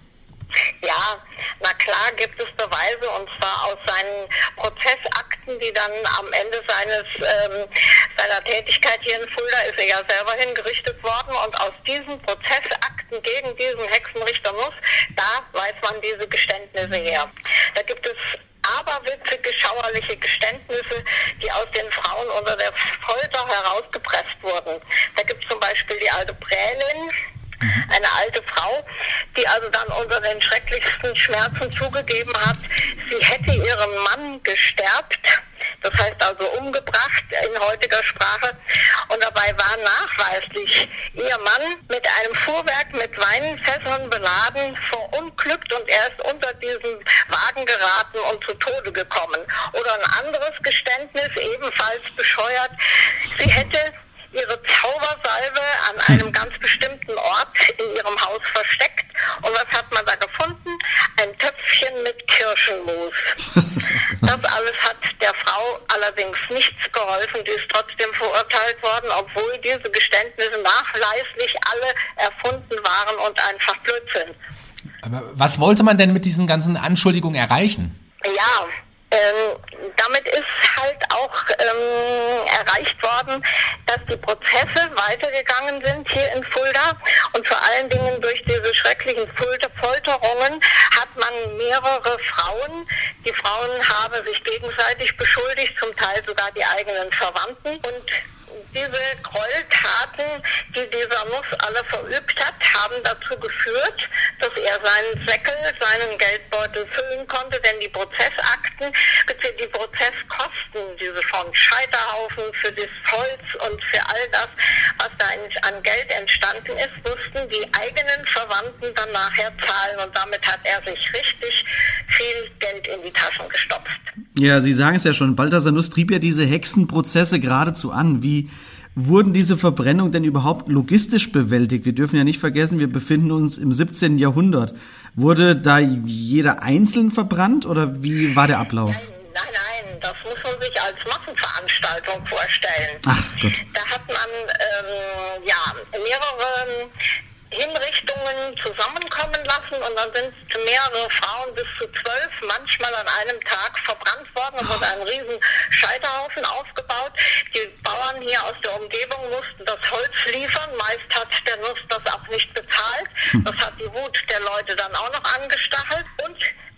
Ja, na klar gibt es Beweise und zwar aus seinen Prozessakten, die dann am Ende seines ähm, seiner Tätigkeit hier in Fulda ist er ja selber hingerichtet worden und aus diesen Prozessakten gegen diesen Hexenrichter Nuss, da weiß man diese Geständnisse her. Da gibt es aberwitzige, schauerliche Geständnisse, die aus den Frauen unter der Folter herausgepresst wurden. Da gibt es zum Beispiel die alte Prälin. Eine alte Frau, die also dann unter den schrecklichsten Schmerzen zugegeben hat, sie hätte ihren Mann gestärkt, das heißt also umgebracht in heutiger Sprache. Und dabei war nachweislich ihr Mann mit einem Fuhrwerk mit Weinfässern beladen verunglückt und er ist unter diesen Wagen geraten und zu Tode gekommen. Oder ein anderes Geständnis, ebenfalls bescheuert, sie hätte ihre Zaubersalbe an einem ganz bestimmten Ort in ihrem Haus versteckt. Und was hat man da gefunden? Ein Töpfchen mit Kirschenmus. Das alles hat der Frau allerdings nichts geholfen. Die ist trotzdem verurteilt worden, obwohl diese Geständnisse nachweislich alle erfunden waren und einfach Blödsinn. Aber was wollte man denn mit diesen ganzen Anschuldigungen erreichen? Ja, ähm, damit ist halt auch ähm, erreicht worden, dass die Prozesse weitergegangen sind hier in Fulda. Und vor allen Dingen durch diese schrecklichen Folterungen hat man mehrere Frauen, die Frauen haben sich gegenseitig beschuldigt, zum Teil sogar die eigenen Verwandten. Und diese Gräueltaten, die dieser Nuss alle verübt hat, haben dazu geführt, dass er seinen Säckel, seinen Geldbeutel füllen konnte, denn die Prozessakten, die Prozesskosten, diese von Scheiterhaufen für das Holz und für all das, was da an Geld entstanden ist, mussten die eigenen Verwandten dann nachher zahlen und damit hat er sich richtig viel Geld in die Taschen gestopft. Ja, Sie sagen es ja schon, Balthasar Nuss trieb ja diese Hexenprozesse geradezu an. Wie wurden diese Verbrennungen denn überhaupt logistisch bewältigt? Wir dürfen ja nicht vergessen, wir befinden uns im 17. Jahrhundert. Wurde da jeder einzeln verbrannt oder wie war der Ablauf? Nein, nein, das muss man sich als Massenveranstaltung vorstellen. Ach Gott. Da hat man ähm, ja mehrere Hinrichtungen zusammenkommen lassen und dann sind mehrere Frauen bis zu zwölf manchmal an einem Tag verbrannt worden und wurde ein riesen Scheiterhaufen aufgebaut. Die Bauern hier aus der Umgebung mussten das Holz liefern. Meist hat der Nuss das auch nicht bezahlt. Das hat die Wut der Leute dann auch noch angestachelt und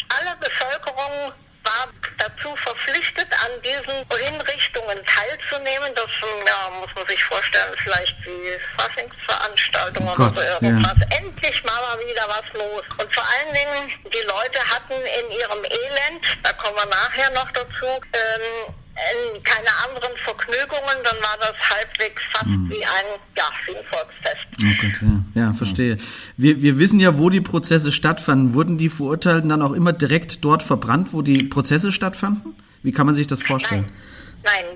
alle Bevölkerung war dazu verpflichtet, an diesen Hinrichtungen teilzunehmen. Das ja, muss man sich vorstellen, vielleicht wie Faschingsveranstaltungen Oh oder so irgendwas. Endlich mal war wieder was los. Und vor allen Dingen, die Leute hatten in ihrem Elend, da kommen wir nachher noch dazu, ähm, äh, keine anderen Vergnügungen, dann war das halbwegs fast wie ein, ja, wie ein Volksfest. Oh Gott, ja, ja verstehe. Wir, wir wissen ja, wo die Prozesse stattfanden. Wurden die Verurteilten dann auch immer direkt dort verbrannt, wo die Prozesse stattfanden? Wie kann man sich das vorstellen? Nein,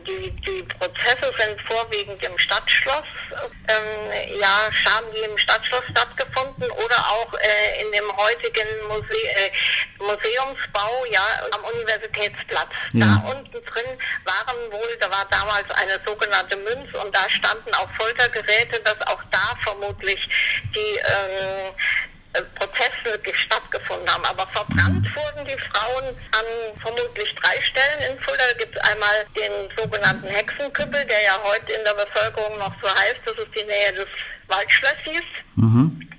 die, die Prozesse sind vorwiegend im Stadtschloss, ähm, ja, haben die im Stadtschloss stattgefunden oder auch äh, in dem heutigen Muse äh, Museumsbau, ja, am Universitätsplatz. Ja. Da unten drin waren wohl, da war damals eine sogenannte Münz und da standen auch Foltergeräte, dass auch da vermutlich die ähm, äh, Prozesse ge- stattgefunden haben. Aber verbrannt wurden die Frauen an vermutlich drei Stellen in Fulda. Da gibt es einmal den sogenannten Hexenküppel, der ja heute in der Bevölkerung noch so heißt. Das ist die Nähe des Waldschlössis.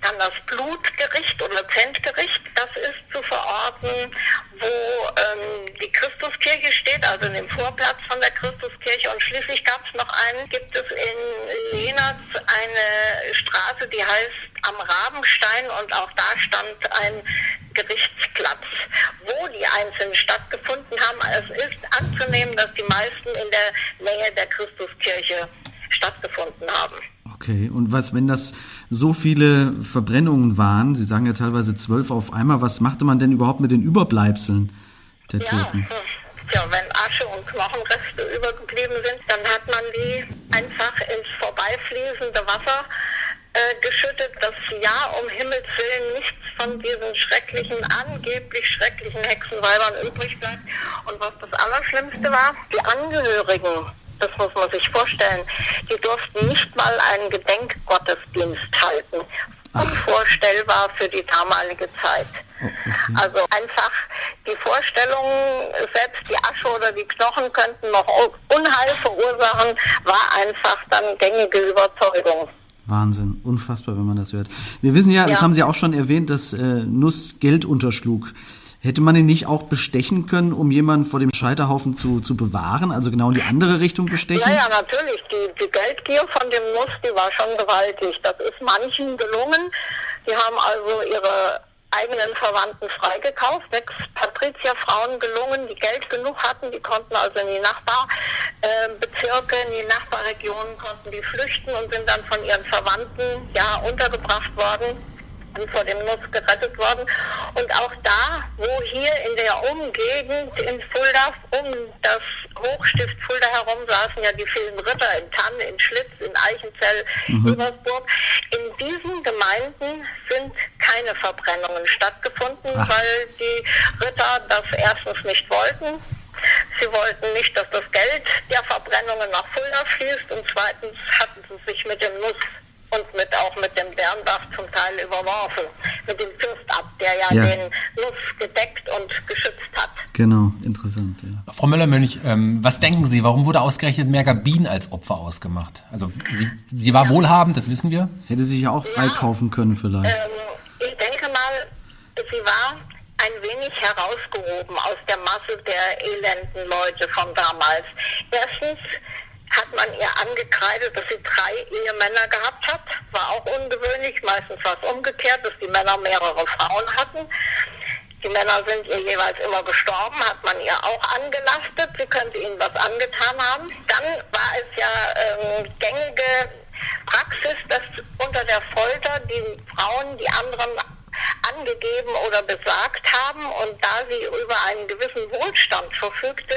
Dann das Blutgericht oder Zentgericht, das ist zu verorten, wo ähm, die Christuskirche steht, also in dem Vorplatz von der Christuskirche. Und schließlich gab es noch einen, gibt es in Lenatz eine Straße, die heißt am Rabenstein und auch da stand ein Gerichtsplatz, wo die einzelnen stattgefunden haben. Es ist anzunehmen, dass die meisten in der Nähe der Christuskirche stattgefunden haben. Okay, und was, wenn das so viele Verbrennungen waren, Sie sagen ja teilweise zwölf auf einmal, was machte man denn überhaupt mit den Überbleibseln der Ja, Toten? ja, wenn Asche und Knochenreste übergeblieben sind, dann hat man die einfach ins vorbeifließende Wasser äh, geschüttet, dass ja um Himmels Willen nichts von diesen schrecklichen, angeblich schrecklichen Hexenweibern übrig bleibt. Und was das Allerschlimmste war, die Angehörigen, das muss man sich vorstellen, die durften nicht mal einen Gedenkgottesdienst halten. Unvorstellbar für die damalige Zeit. Also einfach die Vorstellung, selbst die Asche oder die Knochen könnten noch Unheil verursachen, war einfach dann gängige Überzeugung. Wahnsinn, unfassbar, wenn man das hört. Wir wissen ja, das Ja. haben Sie auch schon erwähnt, dass äh, Nuss Geld unterschlug. Hätte man ihn nicht auch bestechen können, um jemanden vor dem Scheiterhaufen zu, zu bewahren, also genau in die andere Richtung bestechen? Ja, ja, natürlich. Die, die Geldgier von dem Nuss, die war schon gewaltig. Das ist manchen gelungen. Die haben also ihre eigenen Verwandten freigekauft. Sechs Patrizierfrauen gelungen, die Geld genug hatten. Die konnten also in die Nachbarbezirke, in die Nachbarregionen konnten die flüchten und sind dann von ihren Verwandten ja untergebracht worden vor dem Nuss gerettet worden. Und auch da, wo hier in der Umgegend in Fulda, um das Hochstift Fulda herum saßen ja die vielen Ritter in Tann, in Schlitz, in Eichenzell, Übersburg. In diesen Gemeinden sind keine Verbrennungen stattgefunden, Ach. weil die Ritter das erstens nicht wollten. Sie wollten nicht, dass das Geld der Verbrennungen nach Fulda fließt und zweitens hatten sie sich mit dem Nuss und mit auch mit dem Bernbach zum Teil überworfen. Mit dem Fürstabt, der ja, Ja. den Nuss gedeckt und geschützt hat. Genau, interessant, ja. Frau Müller-Mönch, ähm, was denken Sie, warum wurde ausgerechnet Mergabin als Opfer ausgemacht? Also sie, sie war wohlhabend, das wissen wir. Hätte sich ja auch freikaufen können vielleicht. Ähm, ich denke mal, sie war ein wenig herausgehoben aus der Masse der elenden Leute von damals. Erstens hat man ihr angekreidet, dass sie drei Ehemänner gehabt hat. War auch ungewöhnlich. Meistens war es umgekehrt, dass die Männer mehrere Frauen hatten. Die Männer sind ihr jeweils immer gestorben, hat man ihr auch angelastet. Sie könnte ihnen was angetan haben. Dann war es ja ähm, gängige Praxis, dass unter der Folter die Frauen die anderen angegeben oder besagt haben. Und da sie über einen gewissen Wohlstand verfügte,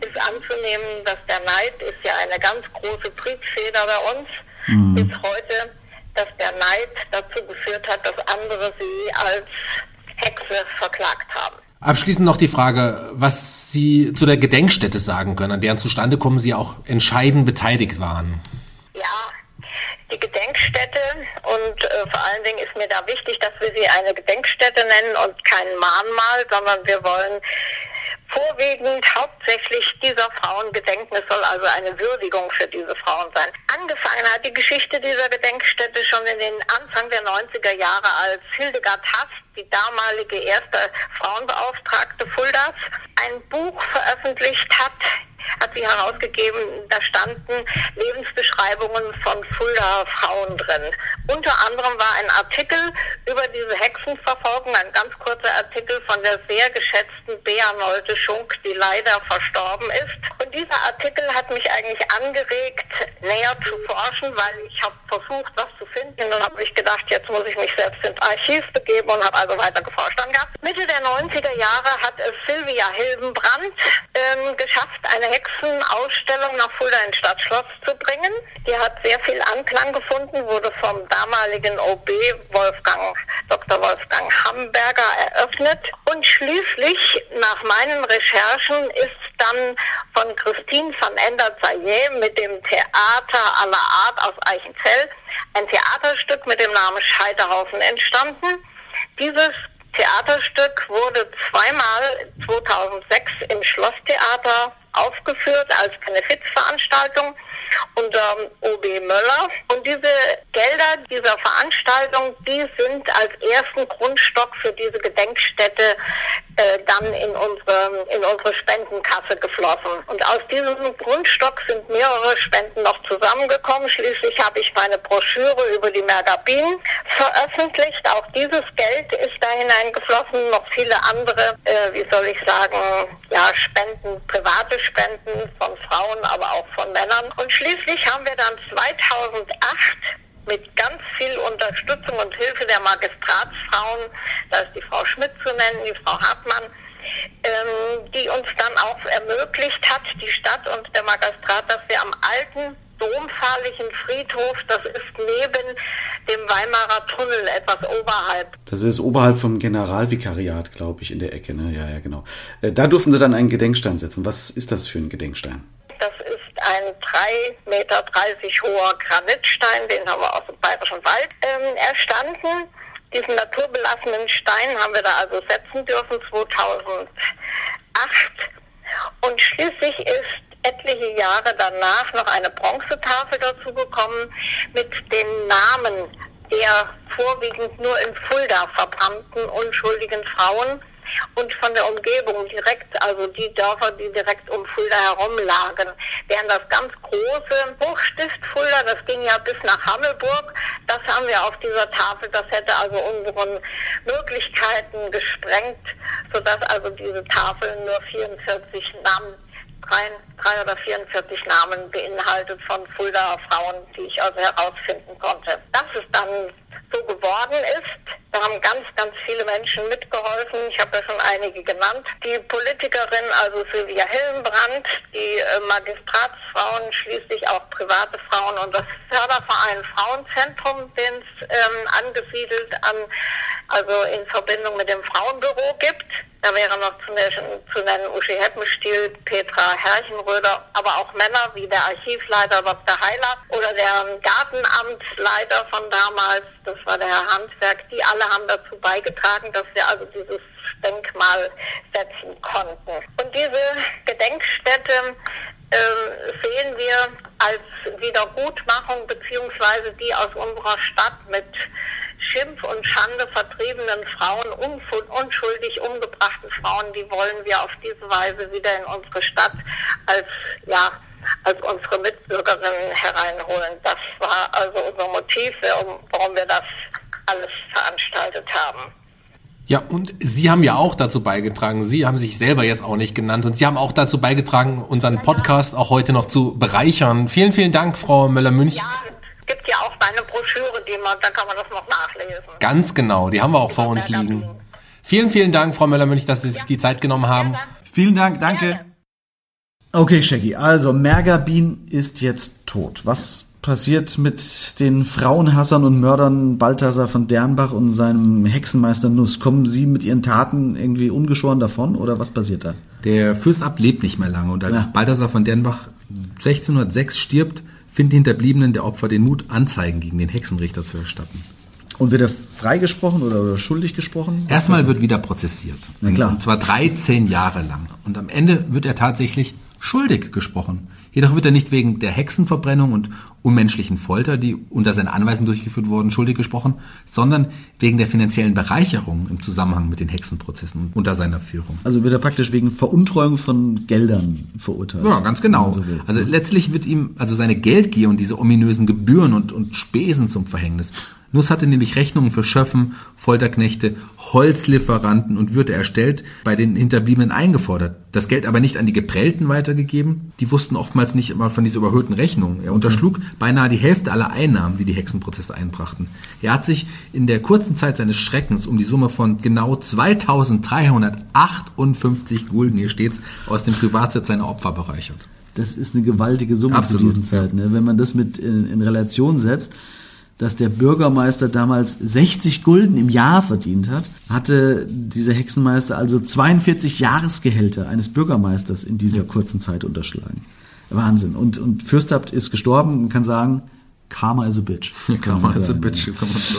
ist anzunehmen, dass der Neid ist ja eine ganz große Triebfeder bei uns mhm. bis heute, dass der Neid dazu geführt hat, dass andere sie als Hexe verklagt haben. Abschließend noch die Frage, was Sie zu der Gedenkstätte sagen können, an deren Zustandekommen Sie auch entscheidend beteiligt waren. Ja, die Gedenkstätte und äh, vor allen Dingen ist mir da wichtig, dass wir sie eine Gedenkstätte nennen und kein Mahnmal, sondern wir wollen vorwiegend hauptsächlich dieser Frauen gedenken. Es soll also eine Würdigung für diese Frauen sein. Angefangen hat die Geschichte dieser Gedenkstätte schon in den Anfang der 90er Jahre, als Hildegard Hass, die damalige erste Frauenbeauftragte Fuldas, ein Buch veröffentlicht hat, hat sie herausgegeben, da standen Lebensbeschreibungen von Fulda Frauen drin. Unter anderem war ein Artikel über diese Hexenverfolgung, ein ganz kurzer Artikel von der sehr geschätzten Bea Nolte Schunk, die leider verstorben ist. Und dieser Artikel hat mich eigentlich angeregt, näher zu forschen, weil ich habe versucht, was zu finden. Und dann habe ich gedacht, jetzt muss ich mich selbst ins Archiv begeben und habe also weiter geforscht. Dann gab Mitte der 90er Jahre hat es Sylvia Hildenbrand ähm, geschafft, eine Hexenausstellung nach Fulda ins Stadtschloss zu bringen. Die hat sehr viel Anklang gefunden, wurde vom damaligen OB Wolfgang, Dr. Wolfgang Hamburger eröffnet. Und schließlich, nach meinen Recherchen, ist dann von Christine van Ender-Zayer mit dem Theater aller Art aus Eichenzell ein Theaterstück mit dem Namen Scheiterhaufen entstanden. Dieses Theaterstück wurde zweimal 2006 im Schlosstheater aufgeführt als Benefizveranstaltung unter OB Möller. Und diese Gelder dieser Veranstaltung, die sind als ersten Grundstock für diese Gedenkstätte äh, dann in unsere, in unsere Spendenkasse geflossen. Und aus diesem Grundstock sind mehrere Spenden noch zusammengekommen. Schließlich habe ich meine Broschüre über die Mergabin veröffentlicht. Auch dieses Geld ist da hineingeflossen. Noch viele andere, äh, wie soll ich sagen, ja, Spenden, private Spenden von Frauen, aber auch von Männern. Und schließlich haben wir dann 2008 mit ganz viel Unterstützung und Hilfe der Magistratsfrauen, da ist die Frau Schmidt zu nennen, die Frau Hartmann, ähm, die uns dann auch ermöglicht hat, die Stadt und der Magistrat, dass wir am alten domfahrlichen Friedhof, das ist neben dem Weimarer Tunnel, etwas oberhalb. Das ist oberhalb vom Generalvikariat, glaube ich, in der Ecke, ne? Ja, ja, genau. Äh, da durften Sie dann einen Gedenkstein setzen. Was ist das für ein Gedenkstein? Das ist ein 3,30 Meter hoher Granitstein, den haben wir aus dem Bayerischen Wald ähm, erstanden. Diesen naturbelassenen Stein haben wir da also setzen dürfen 2008. Und schließlich ist etliche Jahre danach noch eine Bronzetafel dazu gekommen mit den Namen der vorwiegend nur in Fulda verbrannten unschuldigen Frauen und von der Umgebung direkt, also die Dörfer, die direkt um Fulda herum lagen. Während das ganz große Hochstift Fulda, das ging ja bis nach Hammelburg, das haben wir auf dieser Tafel, das hätte also unseren Möglichkeiten gesprengt, sodass also diese Tafel nur 44 Namen drei, drei oder 44 Namen beinhaltet von Fuldaer Frauen, die ich also herausfinden konnte. Dass es dann so geworden ist, da haben ganz, ganz viele Menschen mitgeholfen. Ich habe ja schon einige genannt. Die Politikerin, also Sylvia Hillenbrand, die äh, Magistratsfrauen, schließlich auch private Frauen und das Förderverein Frauenzentrum, den es ähm, angesiedelt an, also in Verbindung mit dem Frauenbüro gibt. Da wäre noch zu nennen, zu nennen Uschi Heppenstiel, Petra Herrchenröder, aber auch Männer wie der Archivleiter Dr. Heiler oder der Gartenamtsleiter von damals, das war der Herr Handwerk. Die alle haben dazu beigetragen, dass wir also dieses Denkmal setzen konnten. Und diese Gedenkstätte äh, sehen wir als Wiedergutmachung beziehungsweise die aus unserer Stadt mit Schimpf und Schande vertriebenen Frauen, unschuldig umgebrachten Frauen, die wollen wir auf diese Weise wieder in unsere Stadt als, ja, als unsere Mitbürgerinnen hereinholen. Das war also unser Motiv, warum wir das alles veranstaltet haben. Ja, und Sie haben ja auch dazu beigetragen, Sie haben sich selber jetzt auch nicht genannt und Sie haben auch dazu beigetragen, unseren Podcast auch heute noch zu bereichern. Vielen, vielen Dank, Frau Möller-Münch. Ja, gibt ja auch kleine Broschüre, die man, da kann man das noch nachlesen. Ganz genau, die haben wir auch vor uns liegen. Vielen, vielen Dank, Frau Müller-Münch, dass Sie sich die Zeit genommen haben. Vielen Dank, danke. Okay, Shaggy, also Mergabin ist jetzt tot. Was passiert mit den Frauenhassern und Mördern Balthasar von Dernbach und seinem Hexenmeister Nuss? Kommen sie mit ihren Taten irgendwie ungeschoren davon oder was passiert da? Der Fürstabt lebt nicht mehr lange und als Ja. Balthasar von Dernbach 1606 stirbt, finden die Hinterbliebenen der Opfer den Mut, Anzeigen gegen den Hexenrichter zu erstatten. Und wird er freigesprochen oder, oder schuldig gesprochen? Was Erstmal wird wieder prozessiert. Na klar. Und zwar 13 Jahre lang. Und am Ende wird er tatsächlich schuldig gesprochen. Jedoch wird er nicht wegen der Hexenverbrennung und unmenschlichen Folter, die unter seiner Anweisung durchgeführt wurden, schuldig gesprochen, sondern wegen der finanziellen Bereicherung im Zusammenhang mit den Hexenprozessen unter seiner Führung. Also wird er praktisch wegen Veruntreuung von Geldern verurteilt. Ja, ganz genau. so also letztlich wird ihm also seine Geldgier und diese ominösen Gebühren und, und Spesen zum Verhängnis. Nuss hatte nämlich Rechnungen für Schöffen, Folterknechte, Holzlieferanten und Würde erstellt, bei den Hinterbliebenen eingefordert. Das Geld aber nicht an die Geprellten weitergegeben. Die wussten oftmals nicht mal von dieser überhöhten Rechnung. Er unterschlug beinahe die Hälfte aller Einnahmen, die die Hexenprozesse einbrachten. Er hat sich in der kurzen Zeit seines Schreckens um die Summe von genau 2358 Gulden, hier steht's, aus dem Privatsitz seiner Opfer bereichert. Das ist eine gewaltige Summe Absolut. zu diesen Zeiten. Ne? Wenn man das mit in, in Relation setzt, dass der Bürgermeister damals 60 Gulden im Jahr verdient hat, hatte dieser Hexenmeister also 42 Jahresgehälter eines Bürgermeisters in dieser kurzen Zeit unterschlagen. Wahnsinn. Und, und Fürstabt ist gestorben und kann sagen, Karma is a bitch. Karma is a bitch.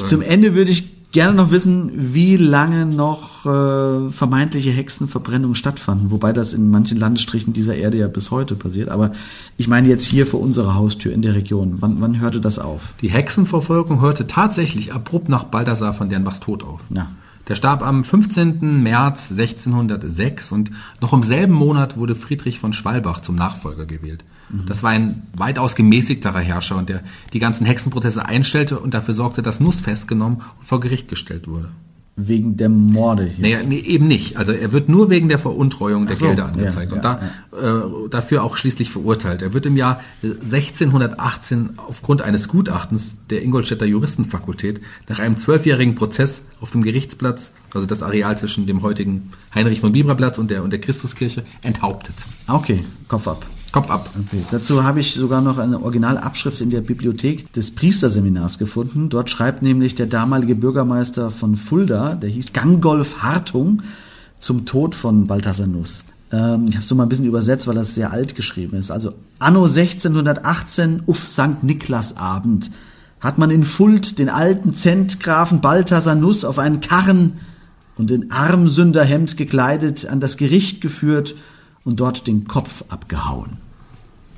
Zum Ende würde ich gerne noch wissen, wie lange noch äh, vermeintliche Hexenverbrennungen stattfanden, wobei das in manchen Landesstrichen dieser Erde ja bis heute passiert. Aber ich meine jetzt hier vor unserer Haustür in der Region. Wann, wann hörte das auf? Die Hexenverfolgung hörte tatsächlich abrupt nach Balthasar von Dernbachs Tod auf. Na. Der starb am 15. März 1606 und noch im selben Monat wurde Friedrich von Schwalbach zum Nachfolger gewählt. Das war ein weitaus gemäßigterer Herrscher und der die ganzen Hexenprozesse einstellte und dafür sorgte, dass Nuss festgenommen und vor Gericht gestellt wurde. Wegen der Morde jetzt. Naja, nee, eben nicht. Also er wird nur wegen der Veruntreuung der so, Gelder ja, angezeigt ja, und da, Äh, dafür auch schließlich verurteilt. Er wird im Jahr 1618 aufgrund eines Gutachtens der Ingolstädter Juristenfakultät nach einem zwölfjährigen Prozess auf dem Gerichtsplatz, also das Areal zwischen dem heutigen Heinrich von Bibra Platz und der, und der Christuskirche, enthauptet. Ah, Okay, Kopf ab. Kopf ab. Okay. Dazu habe ich sogar noch eine Originalabschrift in der Bibliothek des Priesterseminars gefunden. Dort schreibt nämlich der damalige Bürgermeister von Fulda, der hieß Gangolf Hartung, zum Tod von Balthasar Nuss. Ähm, ich habe es so mal ein bisschen übersetzt, weil das sehr alt geschrieben ist. Also Anno 1618 uff St. Niklasabend hat man in Fuld den alten Zentgrafen Balthasar Nuss auf einen Karren und in Armsünderhemd gekleidet an das Gericht geführt und dort den Kopf abgehauen.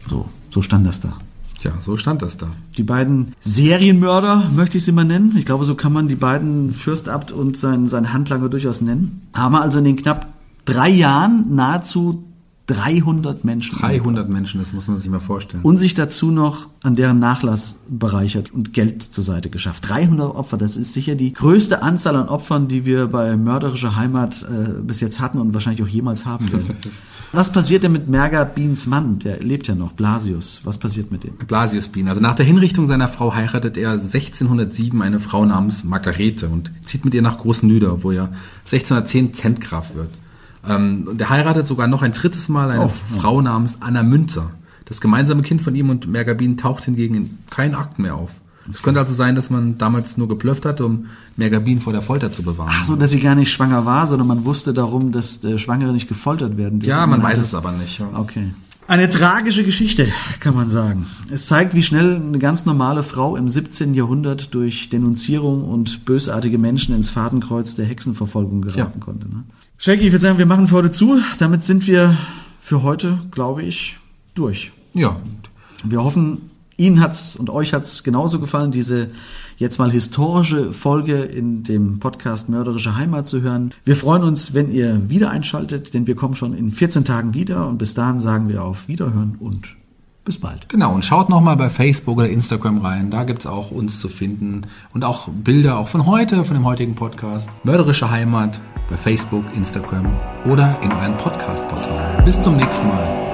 So, so stand das da. Tja, so stand das da. Die beiden Serienmörder, möchte ich sie mal nennen. Ich glaube, so kann man die beiden Fürstabt und sein, sein Handlanger durchaus nennen. Haben also in den knapp drei Jahren nahezu 300 Menschen 300 Menschen, das muss man sich mal vorstellen. und sich dazu noch an deren Nachlass bereichert und Geld zur Seite geschafft. 300 Opfer, das ist sicher die größte Anzahl an Opfern, die wir bei mörderischer Heimat äh, bis jetzt hatten und wahrscheinlich auch jemals haben werden. Was passiert denn mit Merger Beans Mann? Der lebt ja noch, Blasius. Was passiert mit dem? Blasius Bien. Also nach der Hinrichtung seiner Frau heiratet er 1607 eine Frau namens Margarete und zieht mit ihr nach Großnüder, wo er 1610 Zentgraf wird. Ähm, und er heiratet sogar noch ein drittes Mal eine Oh, Frau namens Anna Münzer. Das gemeinsame Kind von ihm und Mergabin taucht hingegen in keinen Akten mehr auf. Es könnte also sein, dass man damals nur geblufft hatte, um Mergabin vor der Folter zu bewahren. Ach so, dass sie gar nicht schwanger war, sondern man wusste darum, dass äh, Schwangere nicht gefoltert werden dürfen. ja, man hat weiß es aber nicht. Ja. Okay. Eine tragische Geschichte, kann man sagen. Es zeigt, wie schnell eine ganz normale Frau im 17. Jahrhundert durch Denunzierung und bösartige Menschen ins Fadenkreuz der Hexenverfolgung geraten Ja. konnte. Ne? Shaggy, ich würde sagen, wir machen für heute zu. Damit sind wir für heute, glaube ich, durch. ja. Wir hoffen, Ihnen hat's und euch hat's genauso gefallen, diese jetzt mal historische Folge in dem Podcast Mörderische Heimat zu hören. Wir freuen uns, wenn ihr wieder einschaltet, denn wir kommen schon in 14 Tagen wieder und bis dahin sagen wir auf Wiederhören und bis bald. Genau, und schaut nochmal bei Facebook oder Instagram rein. Da gibt's auch uns zu finden. Und auch Bilder auch von heute, von dem heutigen Podcast. Mörderische Heimat bei Facebook, Instagram oder in euren Podcast-Portalen. Bis zum nächsten Mal.